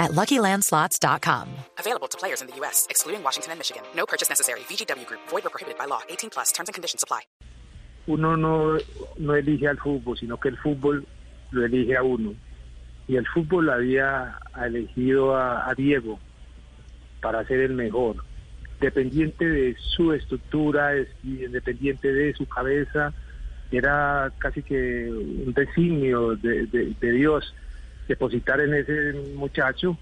at LuckyLandSlots.com. Available to players in the U.S., excluding Washington and Michigan. No purchase necessary. VGW Group. Void or prohibited by law. 18 plus. Terms and conditions apply. Uno no, no elige al fútbol, sino que el fútbol lo elige a uno. Y el fútbol había elegido a, a Diego para ser el mejor. Dependiente de su estructura, independiente de su cabeza, era casi que un designio de, de- de Dios depositar en ese muchacho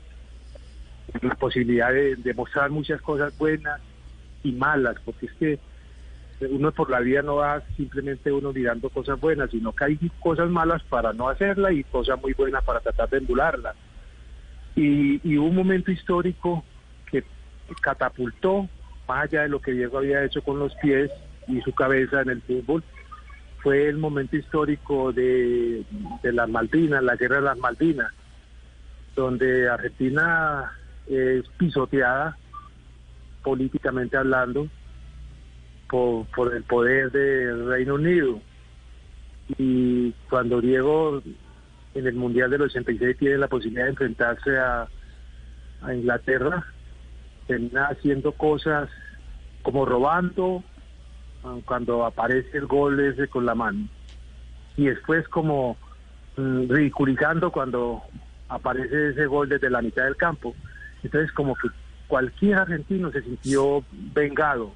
la posibilidad de, mostrar muchas cosas buenas y malas, porque es que uno por la vida no va simplemente uno mirando cosas buenas, sino que hay cosas malas para no hacerla y cosas muy buenas para tratar de emularla. Y, y un momento histórico que catapultó, más allá de lo que Diego había hecho con los pies y su cabeza en el fútbol, fue el momento histórico de, de las Malvinas, la guerra de las Malvinas, donde Argentina es pisoteada políticamente hablando por, el poder del Reino Unido. Y cuando Diego en el Mundial del 86 tiene la posibilidad de enfrentarse a, Inglaterra, termina haciendo cosas como robando cuando aparece el gol ese con la mano. Y después como mm, ridiculizando cuando aparece ese gol desde la mitad del campo. Entonces como que cualquier argentino se sintió vengado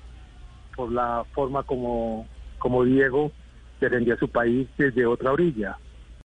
por la forma como, como Diego defendía su país desde otra orilla.